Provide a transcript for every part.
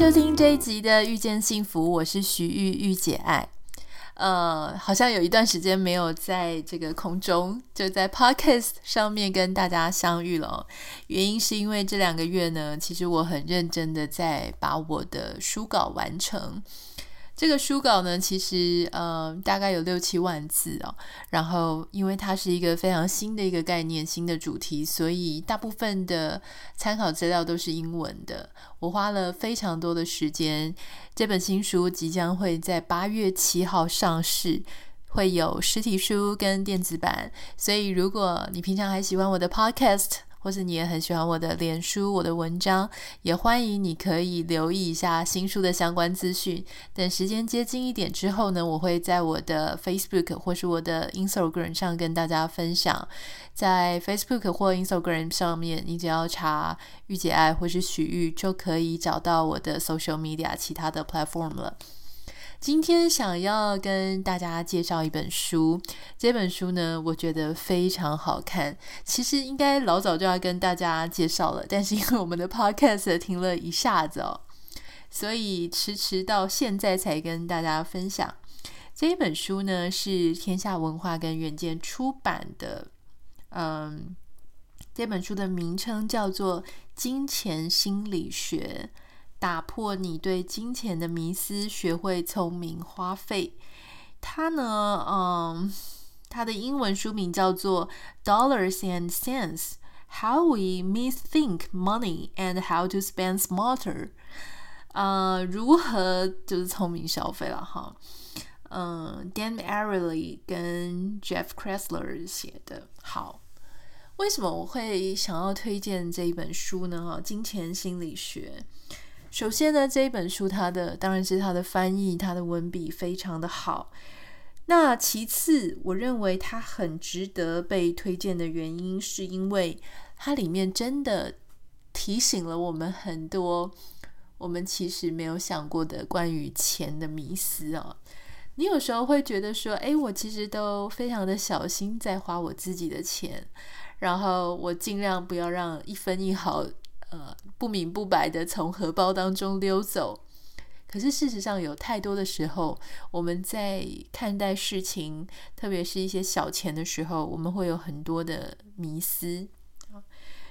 收听这一集的《遇见幸福》，我是徐玉玉姐爱。呃，好像有一段时间没有在这个空中，就在 Podcast 上面跟大家相遇了。原因是因为这两个月呢，其实我很认真的在把我的书稿完成。这个书稿呢，其实呃大概有六七万字哦。然后因为它是一个非常新的一个概念、新的主题，所以大部分的参考资料都是英文的。我花了非常多的时间。这本新书即将会在八月七号上市，会有实体书跟电子版。所以如果你平常还喜欢我的 Podcast，或是你也很喜欢我的脸书、我的文章，也欢迎你可以留意一下新书的相关资讯。等时间接近一点之后呢，我会在我的 Facebook 或是我的 Instagram 上跟大家分享。在 Facebook 或 Instagram 上面，你只要查“御姐爱”或是“许玉”，就可以找到我的 Social Media 其他的 Platform 了。今天想要跟大家介绍一本书，这本书呢，我觉得非常好看。其实应该老早就要跟大家介绍了，但是因为我们的 Podcast 停了一下子哦，所以迟迟到现在才跟大家分享。这一本书呢，是天下文化跟远见出版的。嗯，这本书的名称叫做《金钱心理学》。打破你对金钱的迷思，学会聪明花费。它呢，嗯，它的英文书名叫做《Dollars and Cents: How We Misthink Money and How to Spend Smarter》。呃，如何就是聪明消费了哈？嗯，Dan Ariely 跟 Jeff Kressler 写的。好，为什么我会想要推荐这一本书呢？哈，《金钱心理学》。首先呢，这一本书它的当然是它的翻译，它的文笔非常的好。那其次，我认为它很值得被推荐的原因，是因为它里面真的提醒了我们很多我们其实没有想过的关于钱的迷思啊。你有时候会觉得说，诶，我其实都非常的小心在花我自己的钱，然后我尽量不要让一分一毫。呃，不明不白的从荷包当中溜走。可是事实上，有太多的时候，我们在看待事情，特别是一些小钱的时候，我们会有很多的迷思。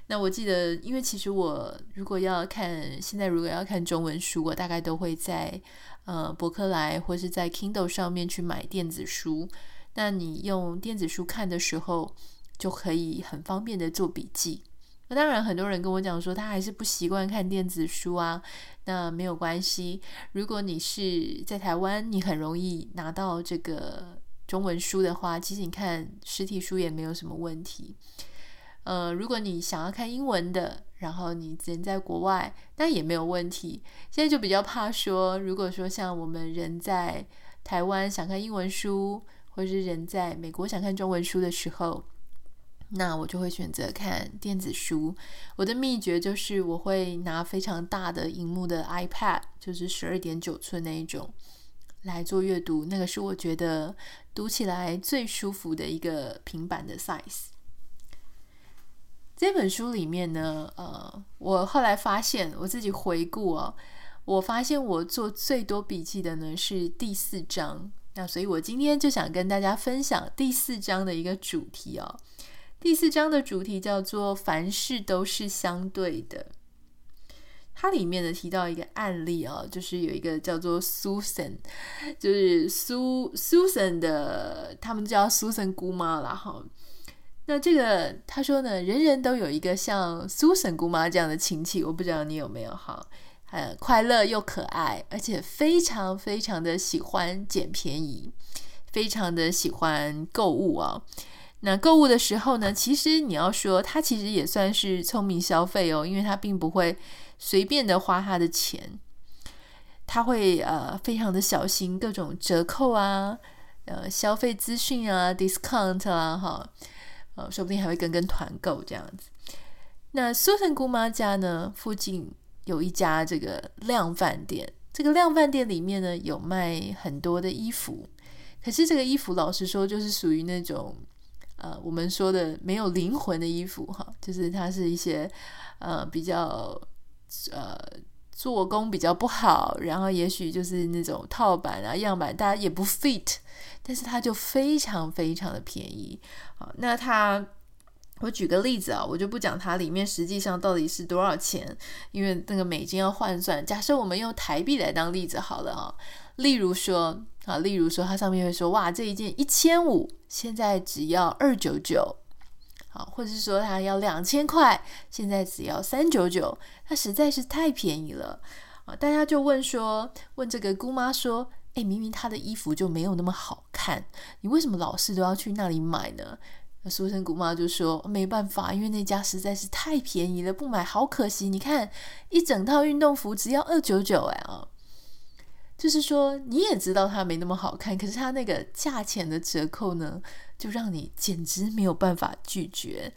那我记得，因为其实我如果要看，现在如果要看中文书，我大概都会在呃博客来或是在 Kindle 上面去买电子书。那你用电子书看的时候，就可以很方便的做笔记。那当然，很多人跟我讲说，他还是不习惯看电子书啊。那没有关系，如果你是在台湾，你很容易拿到这个中文书的话，其实你看实体书也没有什么问题。呃，如果你想要看英文的，然后你人在国外，那也没有问题。现在就比较怕说，如果说像我们人在台湾想看英文书，或者是人在美国想看中文书的时候。那我就会选择看电子书。我的秘诀就是，我会拿非常大的荧幕的 iPad，就是十二点九寸那一种来做阅读。那个是我觉得读起来最舒服的一个平板的 size。这本书里面呢，呃，我后来发现，我自己回顾哦，我发现我做最多笔记的呢是第四章。那所以我今天就想跟大家分享第四章的一个主题哦。第四章的主题叫做“凡事都是相对的”。它里面呢提到一个案例啊，就是有一个叫做 Susan，就是苏 Susan 的，他们叫 Susan 姑妈啦哈。那这个他说呢，人人都有一个像 Susan 姑妈这样的亲戚，我不知道你有没有哈？呃，快乐又可爱，而且非常非常的喜欢捡便宜，非常的喜欢购物啊。那购物的时候呢，其实你要说他其实也算是聪明消费哦，因为他并不会随便的花他的钱。他会呃非常的小心各种折扣啊，呃消费资讯啊，discount 啊，哈，呃说不定还会跟跟团购这样子。那苏珊姑妈家呢，附近有一家这个量饭店，这个量饭店里面呢有卖很多的衣服，可是这个衣服老实说就是属于那种呃我们说的没有灵魂的衣服哈，就是它是一些呃比较呃。做工比较不好，然后也许就是那种套版啊、样板，大家也不 fit，但是它就非常非常的便宜。好，那它，我举个例子啊，我就不讲它里面实际上到底是多少钱，因为那个美金要换算。假设我们用台币来当例子好了啊，例如说啊，例如说它上面会说，哇，这一件一千五，现在只要二九九。好，或者是说它要两千块，现在只要三九九，它实在是太便宜了啊！大家就问说，问这个姑妈说，诶，明明她的衣服就没有那么好看，你为什么老是都要去那里买呢？那苏珊姑妈就说，没办法，因为那家实在是太便宜了，不买好可惜。你看，一整套运动服只要二九九，哎啊！就是说，你也知道它没那么好看，可是它那个价钱的折扣呢，就让你简直没有办法拒绝。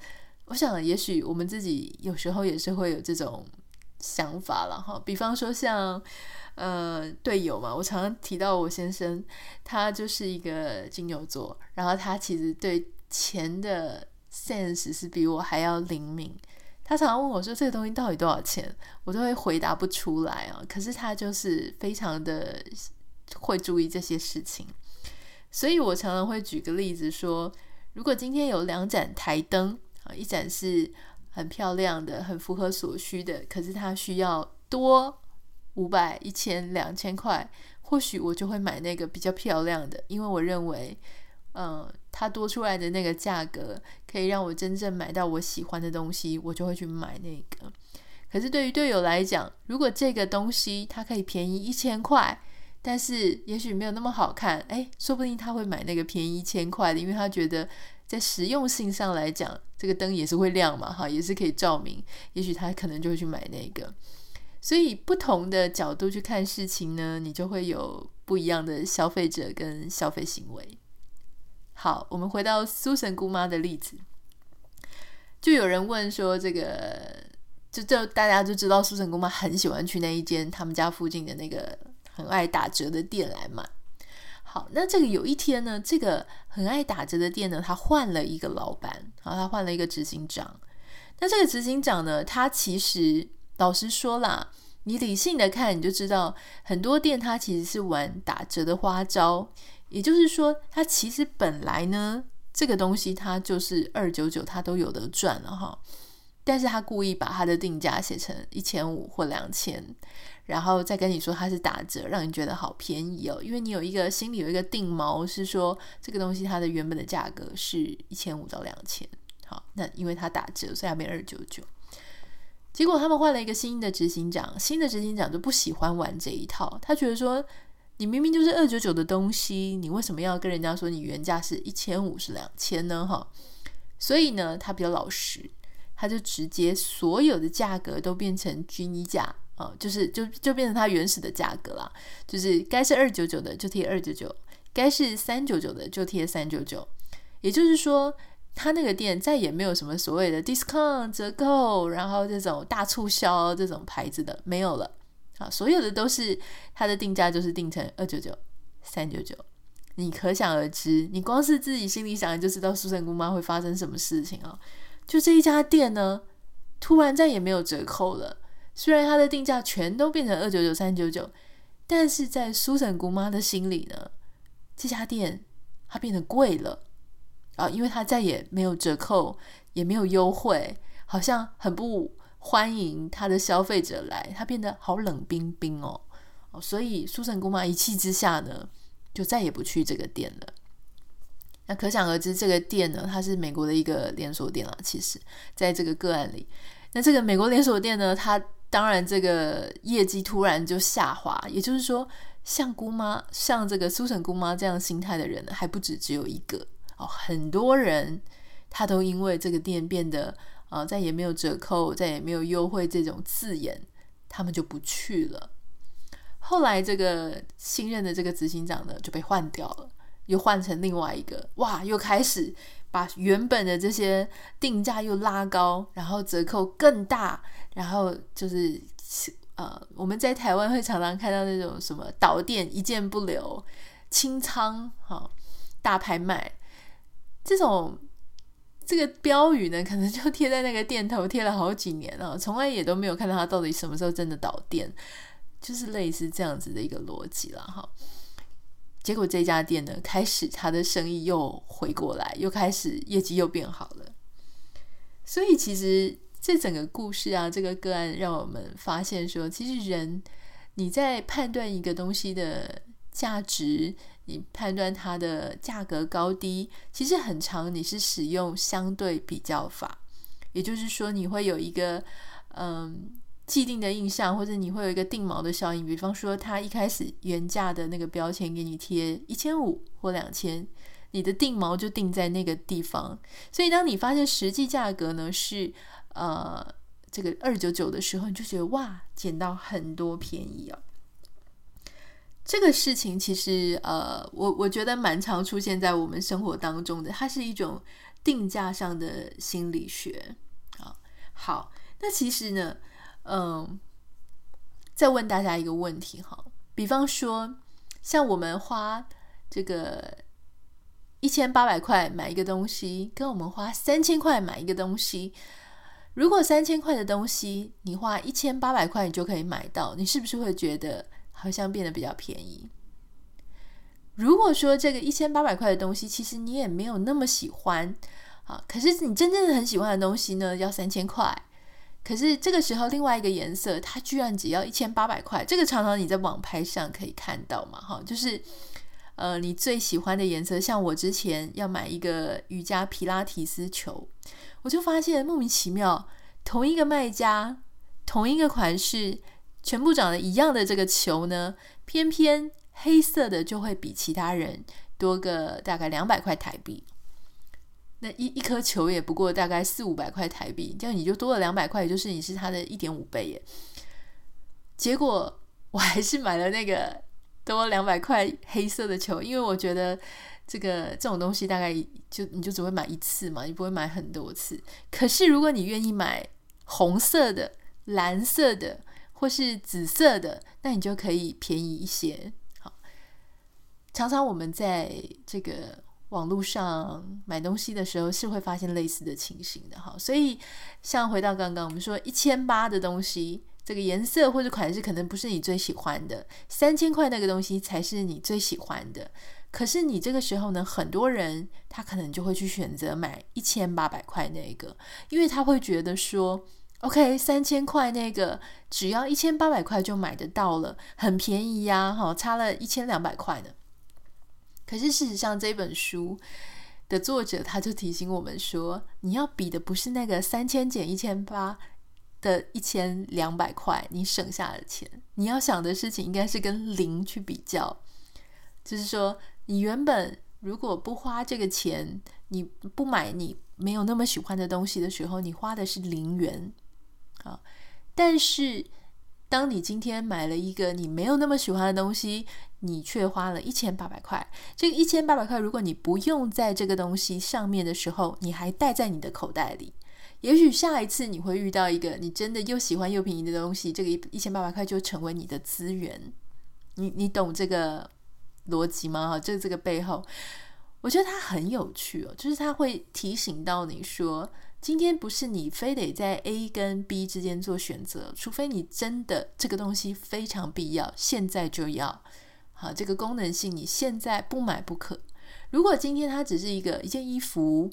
我想，也许我们自己有时候也是会有这种想法了哈。比方说，像呃队友嘛，我常常提到我先生，他就是一个金牛座，然后他其实对钱的 sense 是比我还要灵敏。他常常问我说：“这个东西到底多少钱？”我都会回答不出来啊。可是他就是非常的会注意这些事情，所以我常常会举个例子说：如果今天有两盏台灯啊，一盏是很漂亮的、很符合所需的，可是它需要多五百、一千、两千块，或许我就会买那个比较漂亮的，因为我认为。嗯，它多出来的那个价格可以让我真正买到我喜欢的东西，我就会去买那个。可是对于队友来讲，如果这个东西它可以便宜一千块，但是也许没有那么好看，诶，说不定他会买那个便宜一千块的，因为他觉得在实用性上来讲，这个灯也是会亮嘛，哈，也是可以照明，也许他可能就会去买那个。所以不同的角度去看事情呢，你就会有不一样的消费者跟消费行为。好，我们回到苏神姑妈的例子，就有人问说：“这个，就就大家就知道苏珊姑妈很喜欢去那一间他们家附近的那个很爱打折的店来买。”好，那这个有一天呢，这个很爱打折的店呢，他换了一个老板，好，他换了一个执行长。那这个执行长呢，他其实老实说啦，你理性的看，你就知道很多店他其实是玩打折的花招。也就是说，它其实本来呢，这个东西它就是二九九，它都有得赚了哈。但是他故意把它的定价写成一千五或两千，然后再跟你说它是打折，让你觉得好便宜哦。因为你有一个心里有一个定锚，是说这个东西它的原本的价格是一千五到两千。好，那因为它打折，所以它变二九九。结果他们换了一个新的执行长，新的执行长就不喜欢玩这一套，他觉得说。你明明就是二九九的东西，你为什么要跟人家说你原价是一千五是两千呢？哈，所以呢，他比较老实，他就直接所有的价格都变成均一价啊，就是就就变成他原始的价格啦，就是该是二九九的就贴二九九，该是三九九的就贴三九九，也就是说，他那个店再也没有什么所谓的 discount 折扣，然后这种大促销这种牌子的没有了。啊所有的都是它的定价，就是定成二九九、三九九，你可想而知，你光是自己心里想，就知道苏珊姑妈会发生什么事情啊！就这一家店呢，突然再也没有折扣了。虽然它的定价全都变成二九九、三九九，但是在苏珊姑妈的心里呢，这家店它变得贵了啊，因为它再也没有折扣，也没有优惠，好像很不。欢迎他的消费者来，他变得好冷冰冰哦，哦所以苏珊姑妈一气之下呢，就再也不去这个店了。那可想而知，这个店呢，它是美国的一个连锁店啊。其实，在这个个案里，那这个美国连锁店呢，它当然这个业绩突然就下滑。也就是说，像姑妈，像这个苏珊姑妈这样心态的人还不止只有一个哦，很多人他都因为这个店变得。啊，再也没有折扣，再也没有优惠这种字眼，他们就不去了。后来这个新任的这个执行长呢就被换掉了，又换成另外一个，哇，又开始把原本的这些定价又拉高，然后折扣更大，然后就是呃，我们在台湾会常常看到那种什么倒店一件不留、清仓哈、大拍卖这种。这个标语呢，可能就贴在那个店头，贴了好几年了，从来也都没有看到它到底什么时候真的倒店，就是类似这样子的一个逻辑了哈。结果这家店呢，开始它的生意又回过来，又开始业绩又变好了。所以其实这整个故事啊，这个个案让我们发现说，其实人你在判断一个东西的价值。你判断它的价格高低，其实很常，你是使用相对比较法，也就是说，你会有一个嗯既定的印象，或者你会有一个定锚的效应。比方说，它一开始原价的那个标签给你贴一千五或两千，你的定锚就定在那个地方。所以，当你发现实际价格呢是呃这个二九九的时候，你就觉得哇，捡到很多便宜哦。这个事情其实，呃，我我觉得蛮常出现在我们生活当中的，它是一种定价上的心理学。啊，好，那其实呢，嗯，再问大家一个问题哈，比方说，像我们花这个一千八百块买一个东西，跟我们花三千块买一个东西，如果三千块的东西你花一千八百块你就可以买到，你是不是会觉得？好像变得比较便宜。如果说这个一千八百块的东西，其实你也没有那么喜欢，啊，可是你真正的很喜欢的东西呢，要三千块。可是这个时候，另外一个颜色，它居然只要一千八百块。这个常常你在网拍上可以看到嘛，哈，就是呃，你最喜欢的颜色，像我之前要买一个瑜伽皮拉提斯球，我就发现莫名其妙，同一个卖家，同一个款式。全部长得一样的这个球呢，偏偏黑色的就会比其他人多个大概两百块台币。那一一颗球也不过大概四五百块台币，这样你就多了两百块，也就是你是它的一点五倍耶。结果我还是买了那个多两百块黑色的球，因为我觉得这个这种东西大概就你就只会买一次嘛，你不会买很多次。可是如果你愿意买红色的、蓝色的，或是紫色的，那你就可以便宜一些。好，常常我们在这个网络上买东西的时候，是会发现类似的情形的。哈，所以像回到刚刚我们说一千八的东西，这个颜色或者款式可能不是你最喜欢的，三千块那个东西才是你最喜欢的。可是你这个时候呢，很多人他可能就会去选择买一千八百块那个，因为他会觉得说。OK，三千块那个只要一千八百块就买得到了，很便宜呀，哈，差了一千两百块呢。可是事实上，这本书的作者他就提醒我们说，你要比的不是那个三千减一千八的一千两百块，你省下的钱，你要想的事情应该是跟零去比较，就是说，你原本如果不花这个钱，你不买你没有那么喜欢的东西的时候，你花的是零元。啊！但是，当你今天买了一个你没有那么喜欢的东西，你却花了一千八百块。这个一千八百块，如果你不用在这个东西上面的时候，你还带在你的口袋里，也许下一次你会遇到一个你真的又喜欢又便宜的东西，这个一千八百块就成为你的资源。你你懂这个逻辑吗？哈，这这个背后，我觉得它很有趣哦，就是它会提醒到你说。今天不是你非得在 A 跟 B 之间做选择，除非你真的这个东西非常必要，现在就要。好，这个功能性你现在不买不可。如果今天它只是一个一件衣服，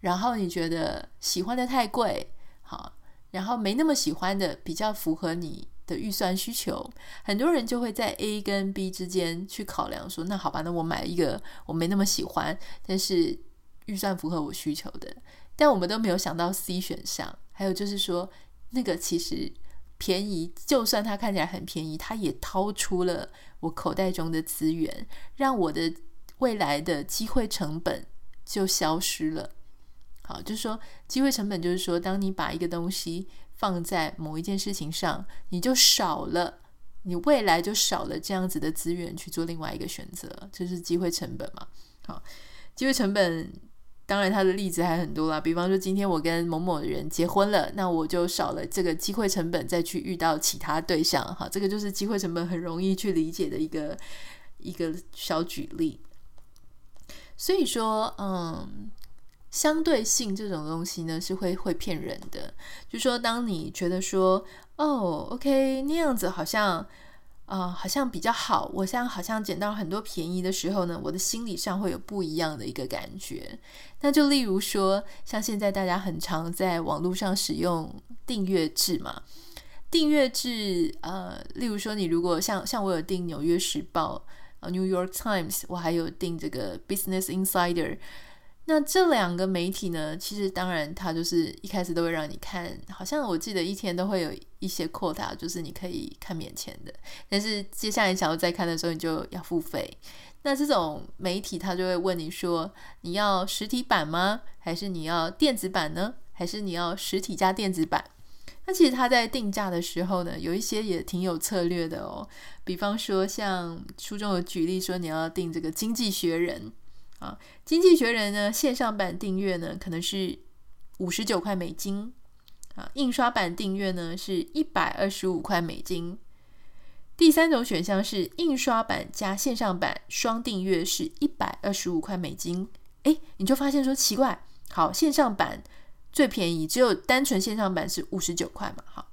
然后你觉得喜欢的太贵，好，然后没那么喜欢的比较符合你的预算需求，很多人就会在 A 跟 B 之间去考量说，那好吧，那我买一个我没那么喜欢，但是预算符合我需求的。但我们都没有想到 C 选项，还有就是说，那个其实便宜，就算它看起来很便宜，它也掏出了我口袋中的资源，让我的未来的机会成本就消失了。好，就是说机会成本，就是说，当你把一个东西放在某一件事情上，你就少了你未来就少了这样子的资源去做另外一个选择，这是机会成本嘛？好，机会成本。当然，他的例子还很多啦。比方说，今天我跟某某人结婚了，那我就少了这个机会成本，再去遇到其他对象。哈，这个就是机会成本很容易去理解的一个一个小举例。所以说，嗯，相对性这种东西呢，是会会骗人的。就说，当你觉得说，哦，OK，那样子好像。啊、好像比较好。我现在好像捡到很多便宜的时候呢，我的心理上会有不一样的一个感觉。那就例如说，像现在大家很常在网络上使用订阅制嘛，订阅制，呃，例如说你如果像像我有订《纽约时报》呃，《New York Times》，我还有订这个《Business Insider》。那这两个媒体呢，其实当然它就是一开始都会让你看，好像我记得一天都会有一些扩大就是你可以看免钱的。但是接下来想要再看的时候，你就要付费。那这种媒体它就会问你说，你要实体版吗？还是你要电子版呢？还是你要实体加电子版？那其实它在定价的时候呢，有一些也挺有策略的哦。比方说像书中有举例说，你要订这个《经济学人》。啊，经济学人呢，线上版订阅呢，可能是五十九块美金啊，印刷版订阅呢是一百二十五块美金。第三种选项是印刷版加线上版双订阅是一百二十五块美金。诶，你就发现说奇怪，好，线上版最便宜，只有单纯线上版是五十九块嘛，好，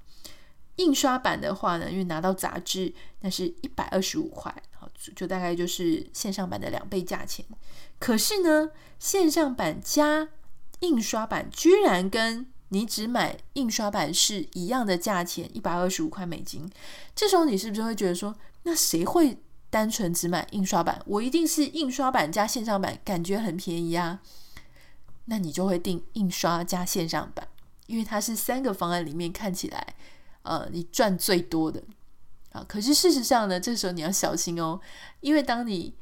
印刷版的话呢，因为拿到杂志，那是一百二十五块，就大概就是线上版的两倍价钱。可是呢，线上版加印刷版居然跟你只买印刷版是一样的价钱，一百二十五块美金。这时候你是不是会觉得说，那谁会单纯只买印刷版？我一定是印刷版加线上版，感觉很便宜啊。那你就会订印刷加线上版，因为它是三个方案里面看起来，呃，你赚最多的啊。可是事实上呢，这时候你要小心哦，因为当你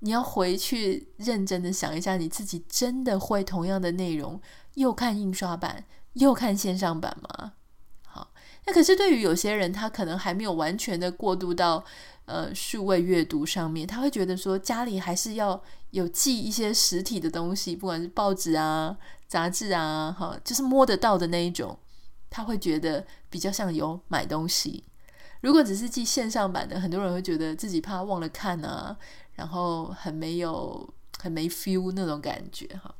你要回去认真的想一下，你自己真的会同样的内容，又看印刷版又看线上版吗？好，那可是对于有些人，他可能还没有完全的过渡到呃数位阅读上面，他会觉得说家里还是要有记一些实体的东西，不管是报纸啊、杂志啊，哈，就是摸得到的那一种，他会觉得比较像有买东西。如果只是寄线上版的，很多人会觉得自己怕忘了看啊。然后很没有、很没 feel 那种感觉哈，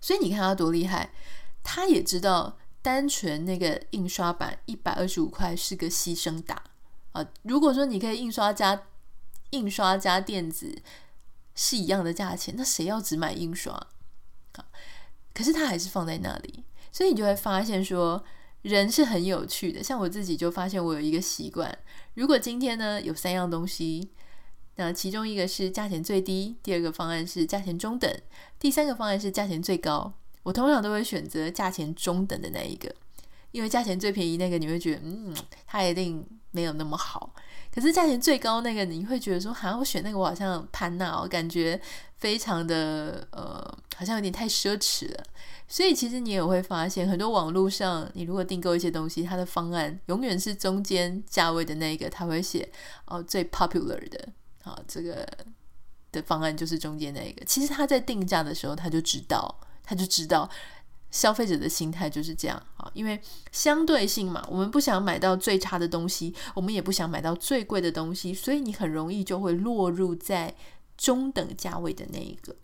所以你看他多厉害，他也知道单纯那个印刷版一百二十五块是个牺牲打啊。如果说你可以印刷加印刷加电子是一样的价钱，那谁要只买印刷啊？可是他还是放在那里，所以你就会发现说，人是很有趣的。像我自己就发现，我有一个习惯，如果今天呢有三样东西。那其中一个是价钱最低，第二个方案是价钱中等，第三个方案是价钱最高。我通常都会选择价钱中等的那一个，因为价钱最便宜那个你会觉得，嗯，它一定没有那么好。可是价钱最高那个你会觉得说，好像我选那个我好像潘娜，我感觉非常的呃，好像有点太奢侈了。所以其实你也会发现，很多网络上你如果订购一些东西，它的方案永远是中间价位的那个，它会写哦最 popular 的。好，这个的方案就是中间那个。其实他在定价的时候，他就知道，他就知道消费者的心态就是这样啊。因为相对性嘛，我们不想买到最差的东西，我们也不想买到最贵的东西，所以你很容易就会落入在中等价位的那一个。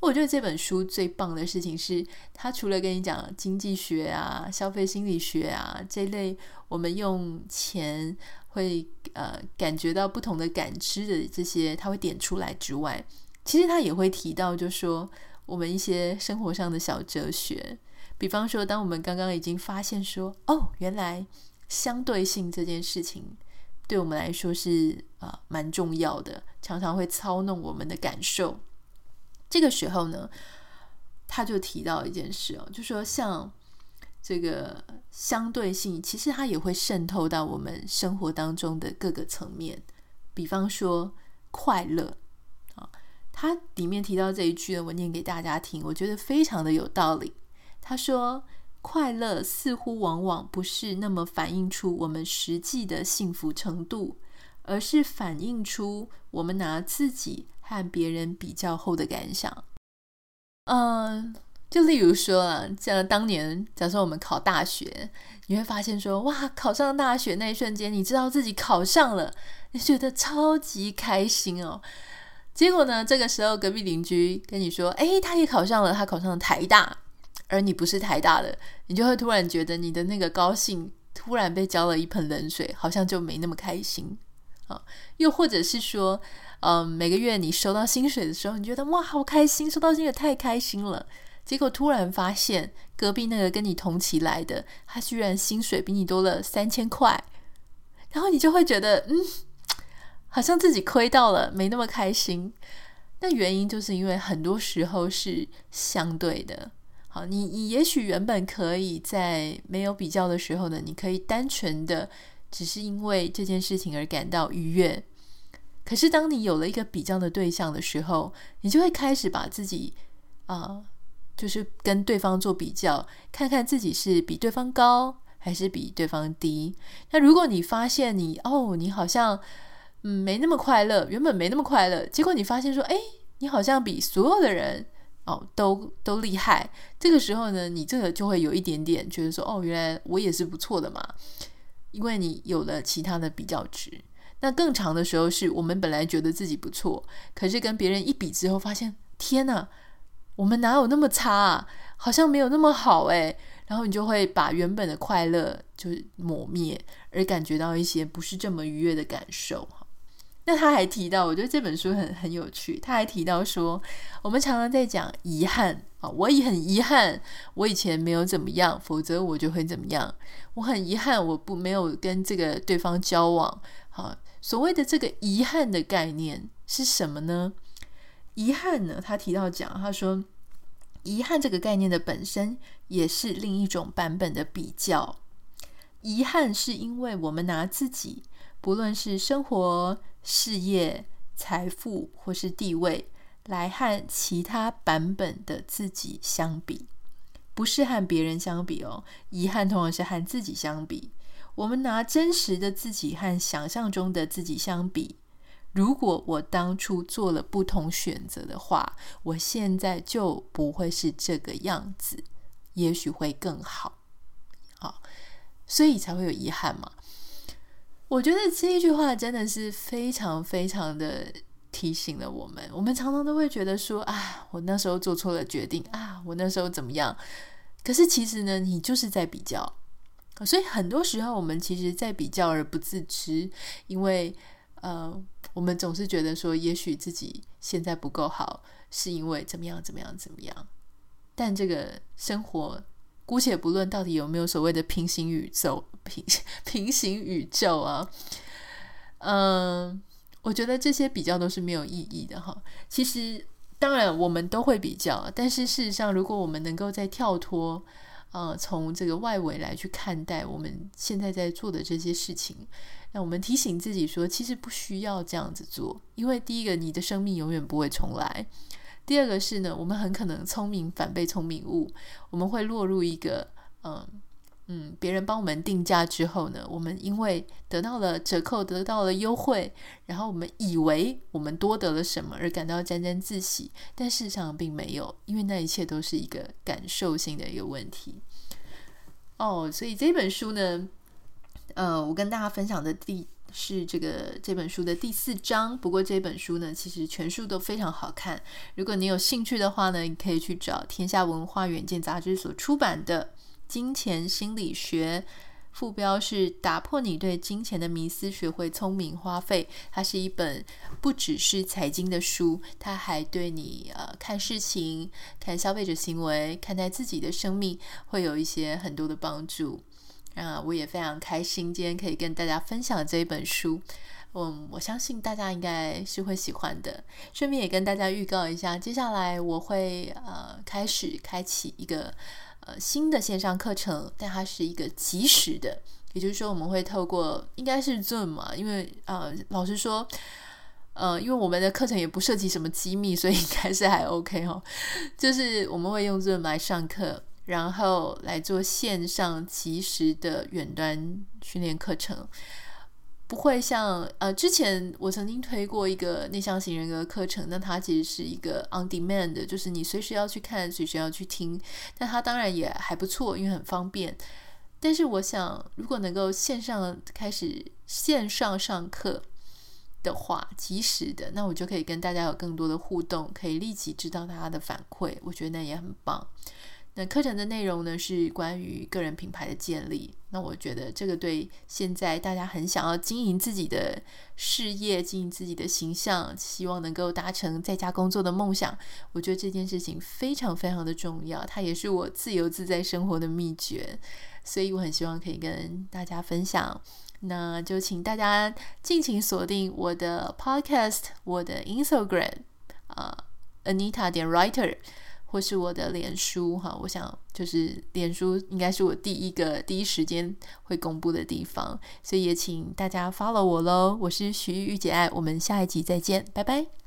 我觉得这本书最棒的事情是，它除了跟你讲经济学啊、消费心理学啊这类，我们用钱。会呃感觉到不同的感知的这些，他会点出来之外，其实他也会提到，就说我们一些生活上的小哲学，比方说，当我们刚刚已经发现说，哦，原来相对性这件事情对我们来说是啊、蛮重要的，常常会操弄我们的感受。这个时候呢，他就提到一件事哦，就说像。这个相对性，其实它也会渗透到我们生活当中的各个层面。比方说快乐他，里面提到这一句呢，我念给大家听，我觉得非常的有道理。他说，快乐似乎往往不是那么反映出我们实际的幸福程度，而是反映出我们拿自己和别人比较后的感想。嗯，就例如说啊，像当年假设我们考大学，你会发现说，哇，考上大学那一瞬间，你知道自己考上了，你觉得超级开心哦。结果呢，这个时候隔壁邻居跟你说，诶，他也考上了，他考上了台大。而你不是台大的，你就会突然觉得你的那个高兴突然被浇了一盆冷水，好像就没那么开心啊。又或者是说，嗯，每个月你收到薪水的时候，你觉得哇，好开心，收到薪水太开心了。结果突然发现隔壁那个跟你同期来的，他居然薪水比你多了三千块，然后你就会觉得，嗯，好像自己亏到了，没那么开心。那原因就是因为很多时候是相对的。好，你你也许原本可以在没有比较的时候呢，你可以单纯的只是因为这件事情而感到愉悦。可是当你有了一个比较的对象的时候，你就会开始把自己啊、就是跟对方做比较，看看自己是比对方高还是比对方低。那如果你发现你哦，你好像嗯没那么快乐，原本没那么快乐，结果你发现说，哎，你好像比所有的人。哦，都都厉害。这个时候呢，你这个就会有一点点觉得说，哦，原来我也是不错的嘛，因为你有了其他的比较值。那更长的时候是我们本来觉得自己不错，可是跟别人一比之后，发现天哪，我们哪有那么差啊？好像没有那么好诶。然后你就会把原本的快乐就抹灭，而感觉到一些不是这么愉悦的感受。那他还提到，我觉得这本书很很有趣。他还提到说，我们常常在讲遗憾啊，我也很遗憾，我以前没有怎么样，否则我就会怎么样。我很遗憾，我不没有跟这个对方交往。好，所谓的这个遗憾的概念是什么呢？遗憾呢，他提到讲，他说，遗憾这个概念的本身也是另一种版本的比较。遗憾是因为我们拿自己，不论是生活。事业、财富或是地位，来和其他版本的自己相比，不是和别人相比哦。遗憾通常是和自己相比。我们拿真实的自己和想象中的自己相比，如果我当初做了不同选择的话，我现在就不会是这个样子，也许会更好。好，所以才会有遗憾嘛。我觉得这一句话真的是非常非常的提醒了我们。我们常常都会觉得说啊，我那时候做错了决定啊，我那时候怎么样？可是其实呢，你就是在比较。所以很多时候我们其实在比较而不自知，因为呃，我们总是觉得说，也许自己现在不够好，是因为怎么样怎么样怎么样。但这个生活。姑且不论到底有没有所谓的平行宇宙，平 平行宇宙啊，嗯，我觉得这些比较都是没有意义的哈。其实，当然我们都会比较，但是事实上，如果我们能够再跳脱，呃，从这个外围来去看待我们现在在做的这些事情，那我们提醒自己说，其实不需要这样子做，因为第一个，你的生命永远不会重来。第二个是呢，我们很可能聪明反被聪明误，我们会落入一个嗯嗯，别人帮我们定价之后呢，我们因为得到了折扣，得到了优惠，然后我们以为我们多得了什么而感到沾沾自喜，但事实上并没有，因为那一切都是一个感受性的一个问题。哦，所以这本书呢，呃，我跟大家分享的第。是这个这本书的第四章，不过这本书呢，其实全书都非常好看。如果你有兴趣的话呢，你可以去找天下文化远见杂志所出版的《金钱心理学》，副标是“打破你对金钱的迷思，学会聪明花费”。它是一本不只是财经的书，它还对你呃看事情、看消费者行为、看待自己的生命，会有一些很多的帮助。啊，我也非常开心，今天可以跟大家分享这一本书。嗯，我相信大家应该是会喜欢的。顺便也跟大家预告一下，接下来我会呃开始开启一个呃新的线上课程，但它是一个即时的，也就是说我们会透过应该是 Zoom 嘛，因为呃老实说，呃因为我们的课程也不涉及什么机密，所以应该是还 OK 哦。就是我们会用 Zoom 来上课。然后来做线上即时的远端训练课程。不会像呃，之前我曾经推过一个内向型人格课程，那它其实是一个 on demand，就是你随时要去看，随时要去听。那它当然也还不错，因为很方便。但是我想，如果能够线上开始线上上课的话，即时的，那我就可以跟大家有更多的互动，可以立即知道大家的反馈，我觉得那也很棒。那课程的内容呢，是关于个人品牌的建立。那我觉得这个对现在大家很想要经营自己的事业、经营自己的形象，希望能够达成在家工作的梦想，我觉得这件事情非常非常的重要。它也是我自由自在生活的秘诀，所以我很希望可以跟大家分享。那就请大家尽情锁定我的 Podcast、我的 Instagram 啊，Anita 点 Writer。或是我的脸书哈，我想就是脸书应该是我第一个第一时间会公布的地方，所以也请大家 follow 我喽。我是徐玉玉姐爱，我们下一集再见，拜拜。